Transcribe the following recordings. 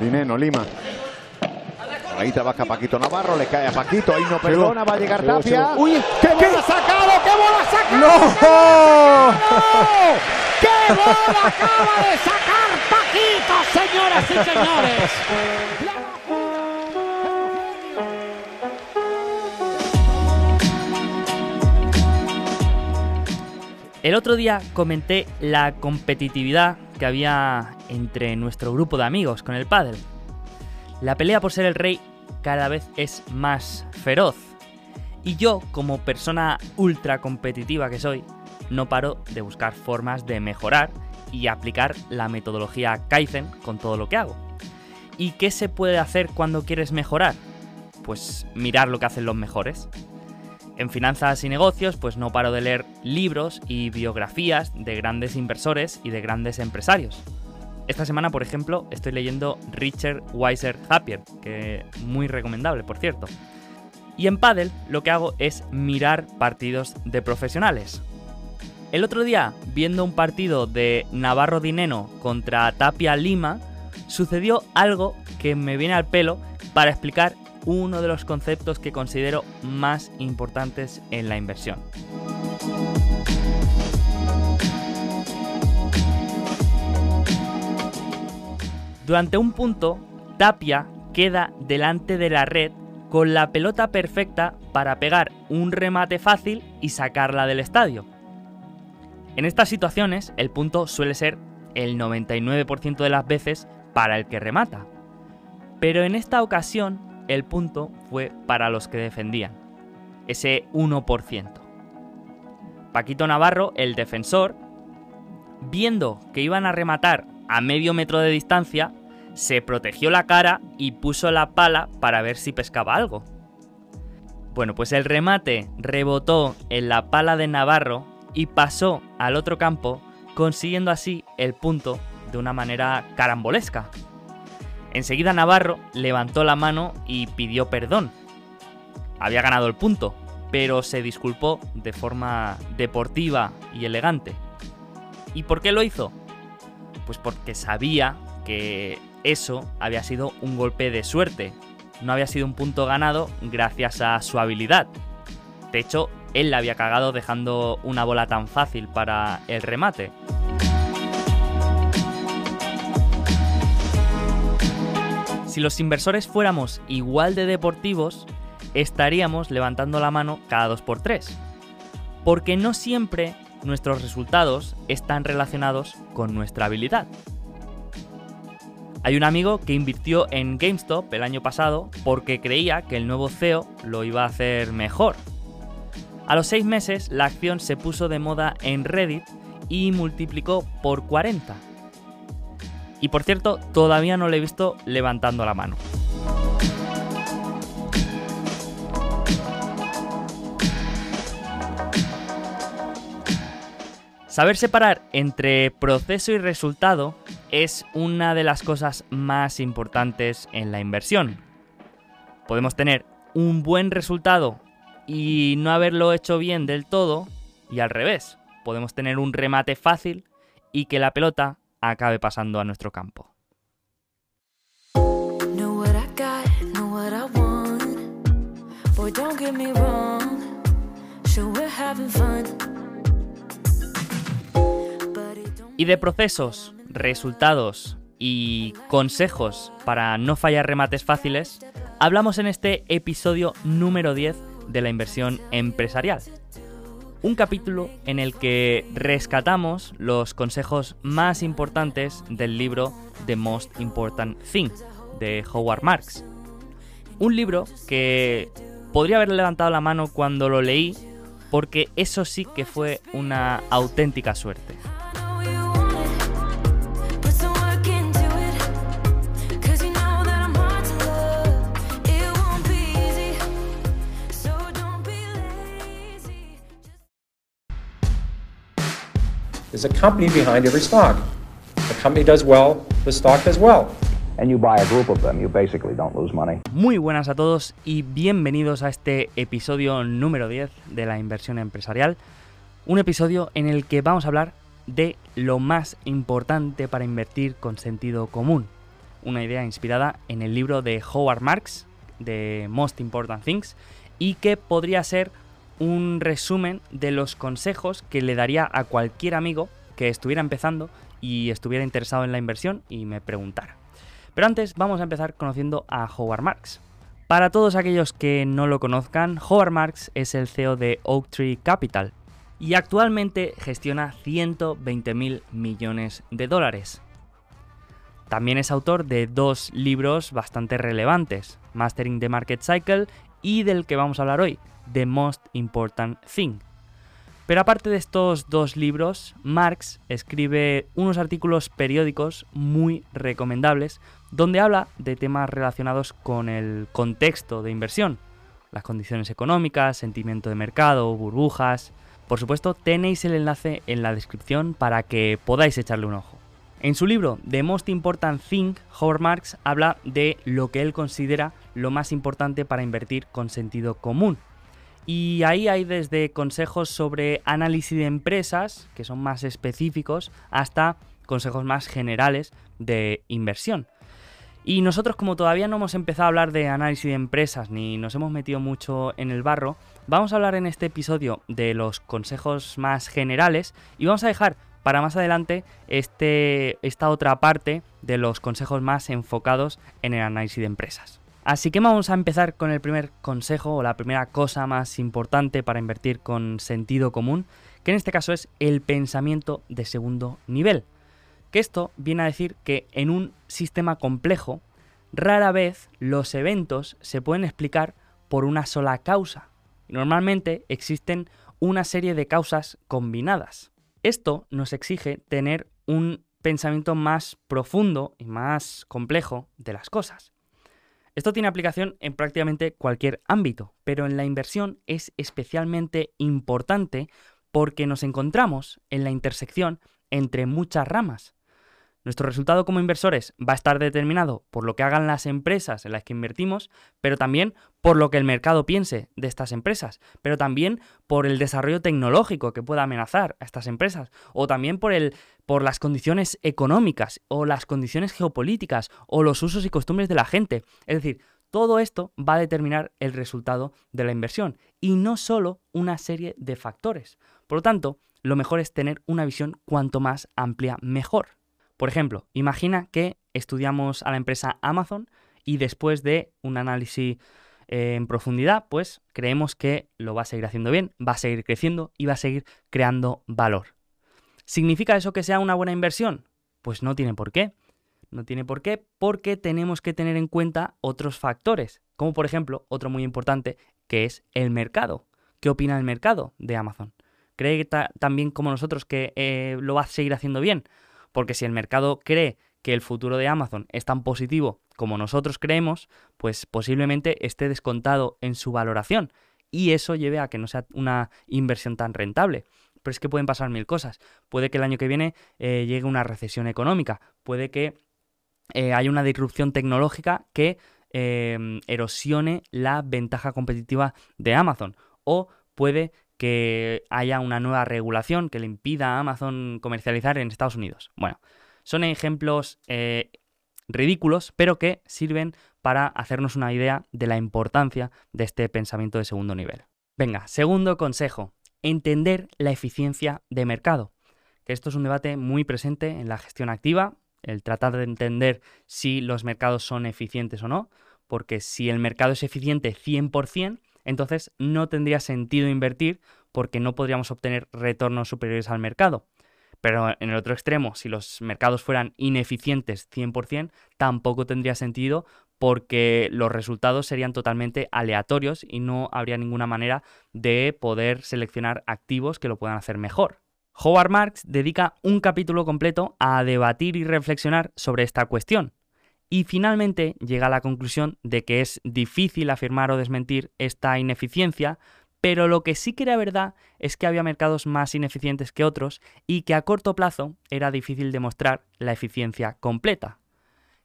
Dineno, Lima. Ahí trabaja Paquito Navarro, le cae a Paquito, ahí no perdona, va a llegar Tapia. Uy, ¡Qué bola ha sacado! ¡Qué bola ha sacado! ¡No! ¡Qué bola acaba de sacar Paquito, señoras y señores! El otro día comenté la competitividad que había entre nuestro grupo de amigos con el pádel. La pelea por ser el rey cada vez es más feroz. Y yo, como persona ultra competitiva que soy, no paro de buscar formas de mejorar y aplicar la metodología Kaizen con todo lo que hago. ¿Y qué se puede hacer cuando quieres mejorar? Pues mirar lo que hacen los mejores. En finanzas y negocios, pues no paro de leer libros y biografías de grandes inversores y de grandes empresarios. Esta semana, por ejemplo, estoy leyendo Richard Weiser Happier, que muy recomendable, por cierto. Y en Paddle lo que hago es mirar partidos de profesionales. El otro día, viendo un partido de Navarro Dineno contra Tapia Lima, sucedió algo que me viene al pelo para explicar uno de los conceptos que considero más importantes en la inversión. Durante un punto, Tapia queda delante de la red con la pelota perfecta para pegar un remate fácil y sacarla del estadio. En estas situaciones, el punto suele ser el 99% de las veces para el que remata. Pero en esta ocasión, el punto fue para los que defendían, ese 1%. Paquito Navarro, el defensor, viendo que iban a rematar a medio metro de distancia, se protegió la cara y puso la pala para ver si pescaba algo. Bueno, pues el remate rebotó en la pala de Navarro y pasó al otro campo, consiguiendo así el punto de una manera carambolesca. Enseguida Navarro levantó la mano y pidió perdón. Había ganado el punto, pero se disculpó de forma deportiva y elegante. ¿Y por qué lo hizo? Pues porque sabía que eso había sido un golpe de suerte. No había sido un punto ganado gracias a su habilidad. De hecho, él la había cagado dejando una bola tan fácil para el remate. Si los inversores fuéramos igual de deportivos, estaríamos levantando la mano cada 2x3. Porque no siempre nuestros resultados están relacionados con nuestra habilidad. Hay un amigo que invirtió en GameStop el año pasado porque creía que el nuevo CEO lo iba a hacer mejor. A los 6 meses la acción se puso de moda en Reddit y multiplicó por 40. Y por cierto, todavía no lo he visto levantando la mano. Saber separar entre proceso y resultado es una de las cosas más importantes en la inversión. Podemos tener un buen resultado y no haberlo hecho bien del todo, y al revés, podemos tener un remate fácil y que la pelota acabe pasando a nuestro campo. Y de procesos, resultados y consejos para no fallar remates fáciles, hablamos en este episodio número 10 de la inversión empresarial. Un capítulo en el que rescatamos los consejos más importantes del libro The Most Important Thing de Howard Marks. Un libro que podría haber levantado la mano cuando lo leí porque eso sí que fue una auténtica suerte. There's a company behind every stock. The company does well, the stock does well. and you buy a group of them, you basically don't lose money. Muy buenas a todos y bienvenidos a este episodio número 10 de la inversión empresarial. Un episodio en el que vamos a hablar de lo más importante para invertir con sentido común. una idea inspirada en el libro de Howard Marks, de Most Important Things, y que podría ser un resumen de los consejos que le daría a cualquier amigo que estuviera empezando y estuviera interesado en la inversión y me preguntara. Pero antes vamos a empezar conociendo a Howard Marks. Para todos aquellos que no lo conozcan, Howard Marks es el CEO de Oaktree Capital y actualmente gestiona 120 mil millones de dólares. También es autor de dos libros bastante relevantes, Mastering the Market Cycle y del que vamos a hablar hoy, The Most Important Thing. Pero aparte de estos dos libros, Marx escribe unos artículos periódicos muy recomendables donde habla de temas relacionados con el contexto de inversión, las condiciones económicas, sentimiento de mercado, burbujas. Por supuesto, tenéis el enlace en la descripción para que podáis echarle un ojo. En su libro The Most Important Thing, Howard Marks habla de lo que él considera lo más importante para invertir con sentido común. Y ahí hay desde consejos sobre análisis de empresas, que son más específicos, hasta consejos más generales de inversión. Y nosotros como todavía no hemos empezado a hablar de análisis de empresas ni nos hemos metido mucho en el barro, vamos a hablar en este episodio de los consejos más generales y vamos a dejar para más adelante este, esta otra parte de los consejos más enfocados en el análisis de empresas. Así que vamos a empezar con el primer consejo o la primera cosa más importante para invertir con sentido común, que en este caso es el pensamiento de segundo nivel. Que esto viene a decir que en un sistema complejo, rara vez los eventos se pueden explicar por una sola causa. Normalmente existen una serie de causas combinadas. Esto nos exige tener un pensamiento más profundo y más complejo de las cosas. Esto tiene aplicación en prácticamente cualquier ámbito, pero en la inversión es especialmente importante porque nos encontramos en la intersección entre muchas ramas. Nuestro resultado como inversores va a estar determinado por lo que hagan las empresas en las que invertimos, pero también por lo que el mercado piense de estas empresas, pero también por el desarrollo tecnológico que pueda amenazar a estas empresas, o también por, el, por las condiciones económicas, o las condiciones geopolíticas, o los usos y costumbres de la gente. Es decir, todo esto va a determinar el resultado de la inversión, y no solo una serie de factores. Por lo tanto, lo mejor es tener una visión cuanto más amplia mejor. Por ejemplo, imagina que estudiamos a la empresa Amazon y después de un análisis eh, en profundidad, pues creemos que lo va a seguir haciendo bien, va a seguir creciendo y va a seguir creando valor. ¿Significa eso que sea una buena inversión? Pues no tiene por qué. No tiene por qué porque tenemos que tener en cuenta otros factores, como por ejemplo otro muy importante que es el mercado. ¿Qué opina el mercado de Amazon? ¿Cree también como nosotros que eh, lo va a seguir haciendo bien? Porque si el mercado cree que el futuro de Amazon es tan positivo como nosotros creemos, pues posiblemente esté descontado en su valoración y eso lleve a que no sea una inversión tan rentable. Pero es que pueden pasar mil cosas. Puede que el año que viene eh, llegue una recesión económica, puede que eh, haya una disrupción tecnológica que eh, erosione la ventaja competitiva de Amazon o puede que haya una nueva regulación que le impida a Amazon comercializar en Estados Unidos. Bueno, son ejemplos eh, ridículos, pero que sirven para hacernos una idea de la importancia de este pensamiento de segundo nivel. Venga, segundo consejo, entender la eficiencia de mercado. Que esto es un debate muy presente en la gestión activa, el tratar de entender si los mercados son eficientes o no, porque si el mercado es eficiente 100%, entonces no tendría sentido invertir porque no podríamos obtener retornos superiores al mercado. Pero en el otro extremo, si los mercados fueran ineficientes 100%, tampoco tendría sentido porque los resultados serían totalmente aleatorios y no habría ninguna manera de poder seleccionar activos que lo puedan hacer mejor. Howard Marks dedica un capítulo completo a debatir y reflexionar sobre esta cuestión. Y finalmente llega a la conclusión de que es difícil afirmar o desmentir esta ineficiencia, pero lo que sí que era verdad es que había mercados más ineficientes que otros y que a corto plazo era difícil demostrar la eficiencia completa.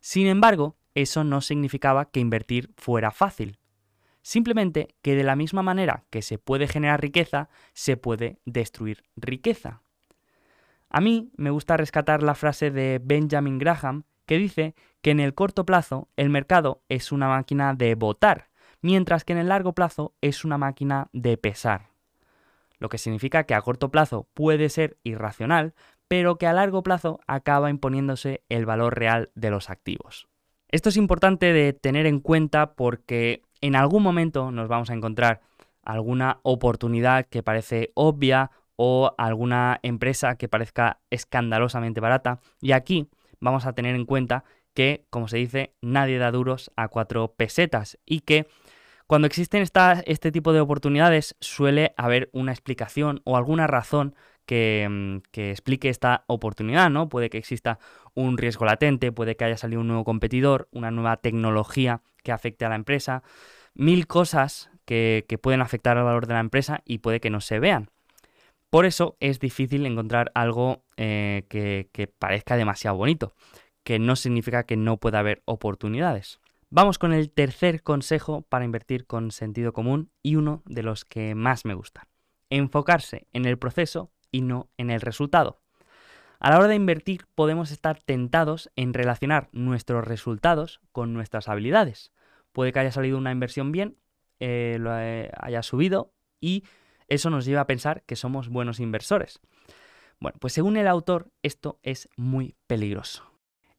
Sin embargo, eso no significaba que invertir fuera fácil. Simplemente que de la misma manera que se puede generar riqueza, se puede destruir riqueza. A mí me gusta rescatar la frase de Benjamin Graham que dice que en el corto plazo el mercado es una máquina de votar, mientras que en el largo plazo es una máquina de pesar. Lo que significa que a corto plazo puede ser irracional, pero que a largo plazo acaba imponiéndose el valor real de los activos. Esto es importante de tener en cuenta porque en algún momento nos vamos a encontrar alguna oportunidad que parece obvia o alguna empresa que parezca escandalosamente barata y aquí vamos a tener en cuenta que, como se dice, nadie da duros a cuatro pesetas y que cuando existen esta- este tipo de oportunidades suele haber una explicación o alguna razón que, mm, que explique esta oportunidad, ¿no? Puede que exista un riesgo latente, puede que haya salido un nuevo competidor, una nueva tecnología que afecte a la empresa, mil cosas que, que pueden afectar al valor de la empresa y puede que no se vean. Por eso es difícil encontrar algo eh, que, parezca demasiado bonito, que no significa que no pueda haber oportunidades. Vamos con el tercer consejo para invertir con sentido común y uno de los que más me gusta. Enfocarse en el proceso y no en el resultado. A la hora de invertir podemos estar tentados en relacionar nuestros resultados con nuestras habilidades. Puede que haya salido una inversión bien, eh, lo eh, haya subido y eso nos lleva a pensar que somos buenos inversores. Bueno, pues según el autor, esto es muy peligroso.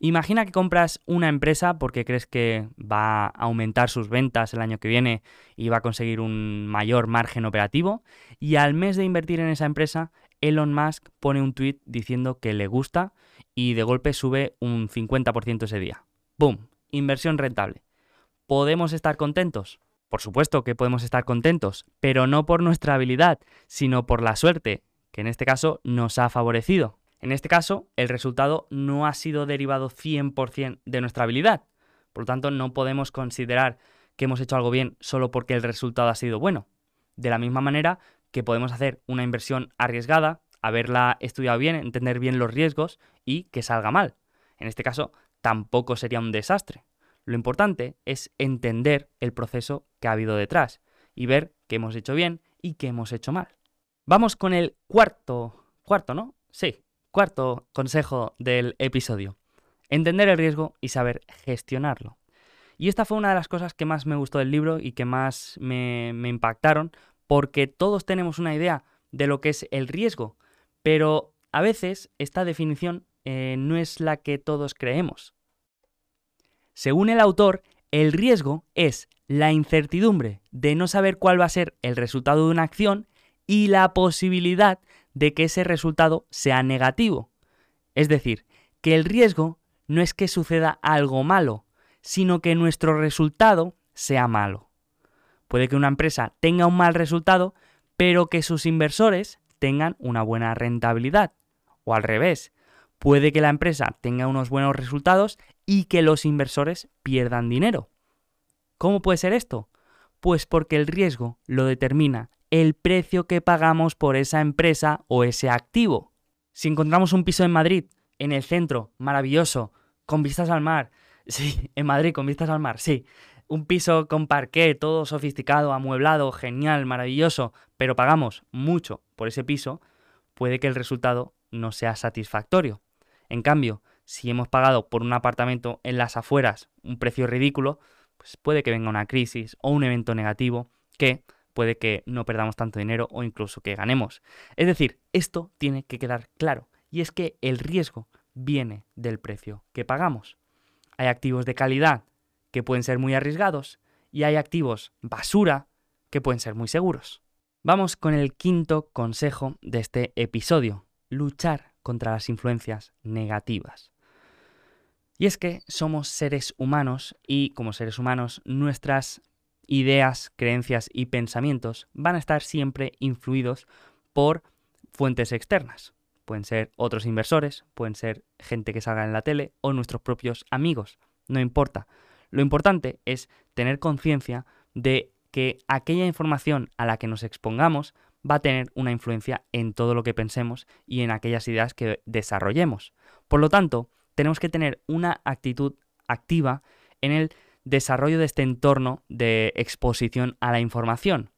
Imagina que compras una empresa porque crees que va a aumentar sus ventas el año que viene y va a conseguir un mayor margen operativo y al mes de invertir en esa empresa, Elon Musk pone un tweet diciendo que le gusta y de golpe sube un 50% ese día. ¡Boom! Inversión rentable. ¿Podemos estar contentos? Por supuesto que podemos estar contentos, pero no por nuestra habilidad, sino por la suerte, que en este caso nos ha favorecido. En este caso, el resultado no ha sido derivado 100% de nuestra habilidad. Por lo tanto, no podemos considerar que hemos hecho algo bien solo porque el resultado ha sido bueno. De la misma manera que podemos hacer una inversión arriesgada, haberla estudiado bien, entender bien los riesgos y que salga mal. En este caso, tampoco sería un desastre. Lo importante es entender el proceso que ha habido detrás y ver qué hemos hecho bien y qué hemos hecho mal. Vamos con el cuarto, cuarto, ¿no? Sí, cuarto consejo del episodio. Entender el riesgo y saber gestionarlo. Y esta fue una de las cosas que más me gustó del libro y que más me, impactaron, porque todos tenemos una idea de lo que es el riesgo, pero a veces esta definición eh, no es la que todos creemos. Según el autor, el riesgo es la incertidumbre de no saber cuál va a ser el resultado de una acción y la posibilidad de que ese resultado sea negativo. Es decir, que el riesgo no es que suceda algo malo, sino que nuestro resultado sea malo. Puede que una empresa tenga un mal resultado, pero que sus inversores tengan una buena rentabilidad. O al revés, puede que la empresa tenga unos buenos resultados y que los inversores pierdan dinero. ¿Cómo puede ser esto? Pues porque el riesgo lo determina el precio que pagamos por esa empresa o ese activo. Si encontramos un piso en Madrid, en el centro, maravilloso, con vistas al mar, sí, en Madrid con vistas al mar, sí, un piso con parqué, todo sofisticado, amueblado, genial, maravilloso, pero pagamos mucho por ese piso, puede que el resultado no sea satisfactorio. En cambio, si hemos pagado por un apartamento en las afueras un precio ridículo, pues puede que venga una crisis o un evento negativo que puede que no perdamos tanto dinero o incluso que ganemos. Es decir, esto tiene que quedar claro, y es que el riesgo viene del precio que pagamos. Hay activos de calidad que pueden ser muy arriesgados y hay activos basura que pueden ser muy seguros. Vamos con el quinto consejo de este episodio, luchar contra las influencias negativas. Y es que somos seres humanos y como seres humanos nuestras ideas, creencias y pensamientos van a estar siempre influidos por fuentes externas. Pueden ser otros inversores, pueden ser gente que salga en la tele o nuestros propios amigos, no importa. Lo importante es tener conciencia de que aquella información a la que nos expongamos va a tener una influencia en todo lo que pensemos y en aquellas ideas que desarrollemos. Por lo tanto, tenemos que tener una actitud activa en el desarrollo de este entorno de exposición a la información.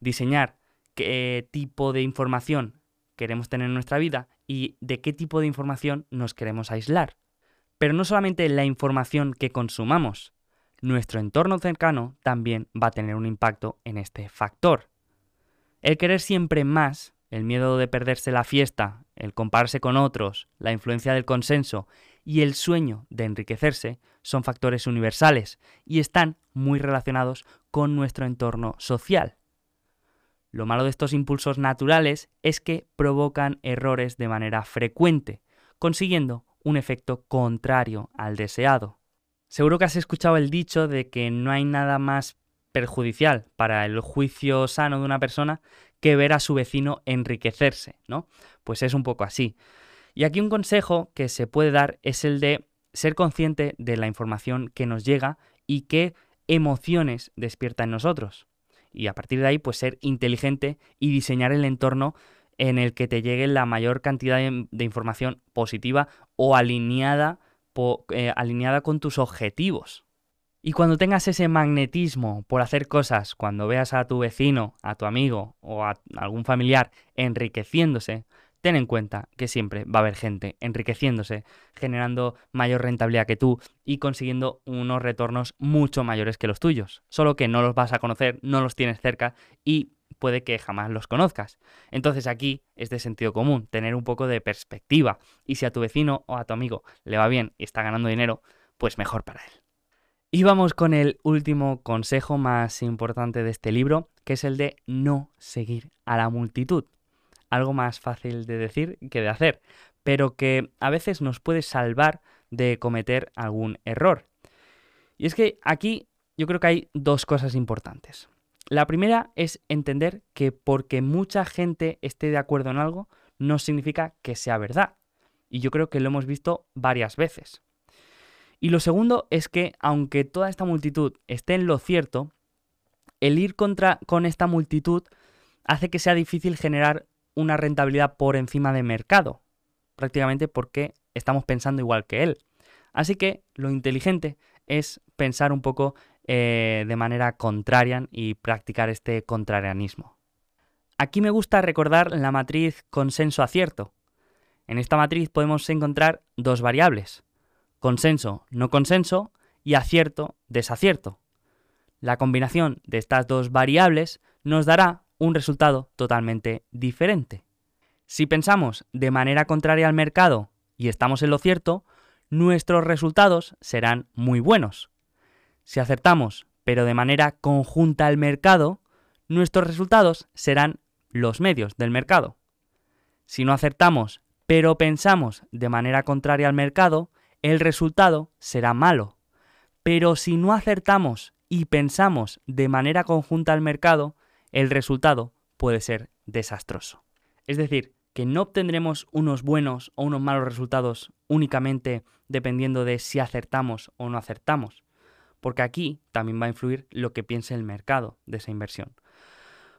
Diseñar qué tipo de información queremos tener en nuestra vida y de qué tipo de información nos queremos aislar. Pero no solamente la información que consumamos, nuestro entorno cercano también va a tener un impacto en este factor. El querer siempre más, el miedo de perderse la fiesta, el compararse con otros, la influencia del consenso y el sueño de enriquecerse son factores universales y están muy relacionados con nuestro entorno social. Lo malo de estos impulsos naturales es que provocan errores de manera frecuente, consiguiendo un efecto contrario al deseado. Seguro que has escuchado el dicho de que no hay nada más perjudicial para el juicio sano de una persona que ver a su vecino enriquecerse, ¿no? Pues es un poco así. Y aquí un consejo que se puede dar es el de ser consciente de la información que nos llega y qué emociones despierta en nosotros. Y a partir de ahí, pues ser inteligente y diseñar el entorno en el que te llegue la mayor cantidad de, información positiva o alineada, eh, alineada con tus objetivos. Y cuando tengas ese magnetismo por hacer cosas, cuando veas a tu vecino, a tu amigo o a algún familiar enriqueciéndose, ten en cuenta que siempre va a haber gente enriqueciéndose, generando mayor rentabilidad que tú y consiguiendo unos retornos mucho mayores que los tuyos. Solo que no los vas a conocer, no los tienes cerca y puede que jamás los conozcas. Entonces aquí es de sentido común, tener un poco de perspectiva. Y si a tu vecino o a tu amigo le va bien y está ganando dinero, pues mejor para él. Y vamos con el último consejo más importante de este libro, que es el de no seguir a la multitud. Algo más fácil de decir que de hacer, pero que a veces nos puede salvar de cometer algún error. Y es que aquí yo creo que hay dos cosas importantes. La primera es entender que porque mucha gente esté de acuerdo en algo, no significa que sea verdad. Y yo creo que lo hemos visto varias veces. Y lo segundo es que aunque toda esta multitud esté en lo cierto, el ir contra con esta multitud hace que sea difícil generar una rentabilidad por encima de mercado, prácticamente porque estamos pensando igual que él. Así que lo inteligente es pensar un poco eh, de manera contraria y practicar este contrarianismo. Aquí me gusta recordar la matriz consenso-acierto. En esta matriz podemos encontrar dos variables, consenso, no consenso y acierto, desacierto. La combinación de estas dos variables nos dará un resultado totalmente diferente. Si pensamos de manera contraria al mercado y estamos en lo cierto, nuestros resultados serán muy buenos. Si acertamos, pero de manera conjunta al mercado, nuestros resultados serán los medios del mercado. Si no acertamos, pero pensamos de manera contraria al mercado, el resultado será malo. Pero si no acertamos y pensamos de manera conjunta al mercado, el resultado puede ser desastroso. Es decir, que no obtendremos unos buenos o unos malos resultados únicamente dependiendo de si acertamos o no acertamos, porque aquí también va a influir lo que piense el mercado de esa inversión.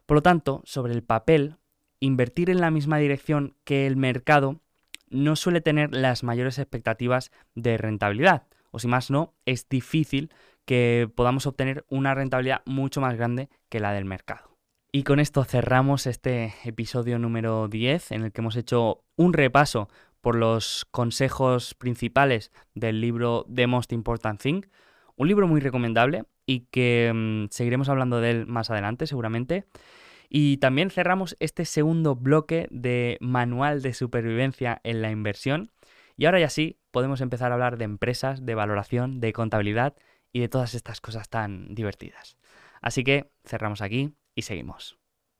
Por lo tanto, sobre el papel, invertir en la misma dirección que el mercado no suele tener las mayores expectativas de rentabilidad, o si más no, es difícil que podamos obtener una rentabilidad mucho más grande que la del mercado. Y con esto cerramos este episodio número 10 en el que hemos hecho un repaso por los consejos principales del libro The Most Important Thing. Un libro muy recomendable y que mmm, seguiremos hablando de él más adelante seguramente. Y también cerramos este segundo bloque de manual de supervivencia en la inversión. Y ahora ya sí, podemos empezar a hablar de empresas, de valoración, de contabilidad y de todas estas cosas tan divertidas. Así que cerramos aquí y seguimos.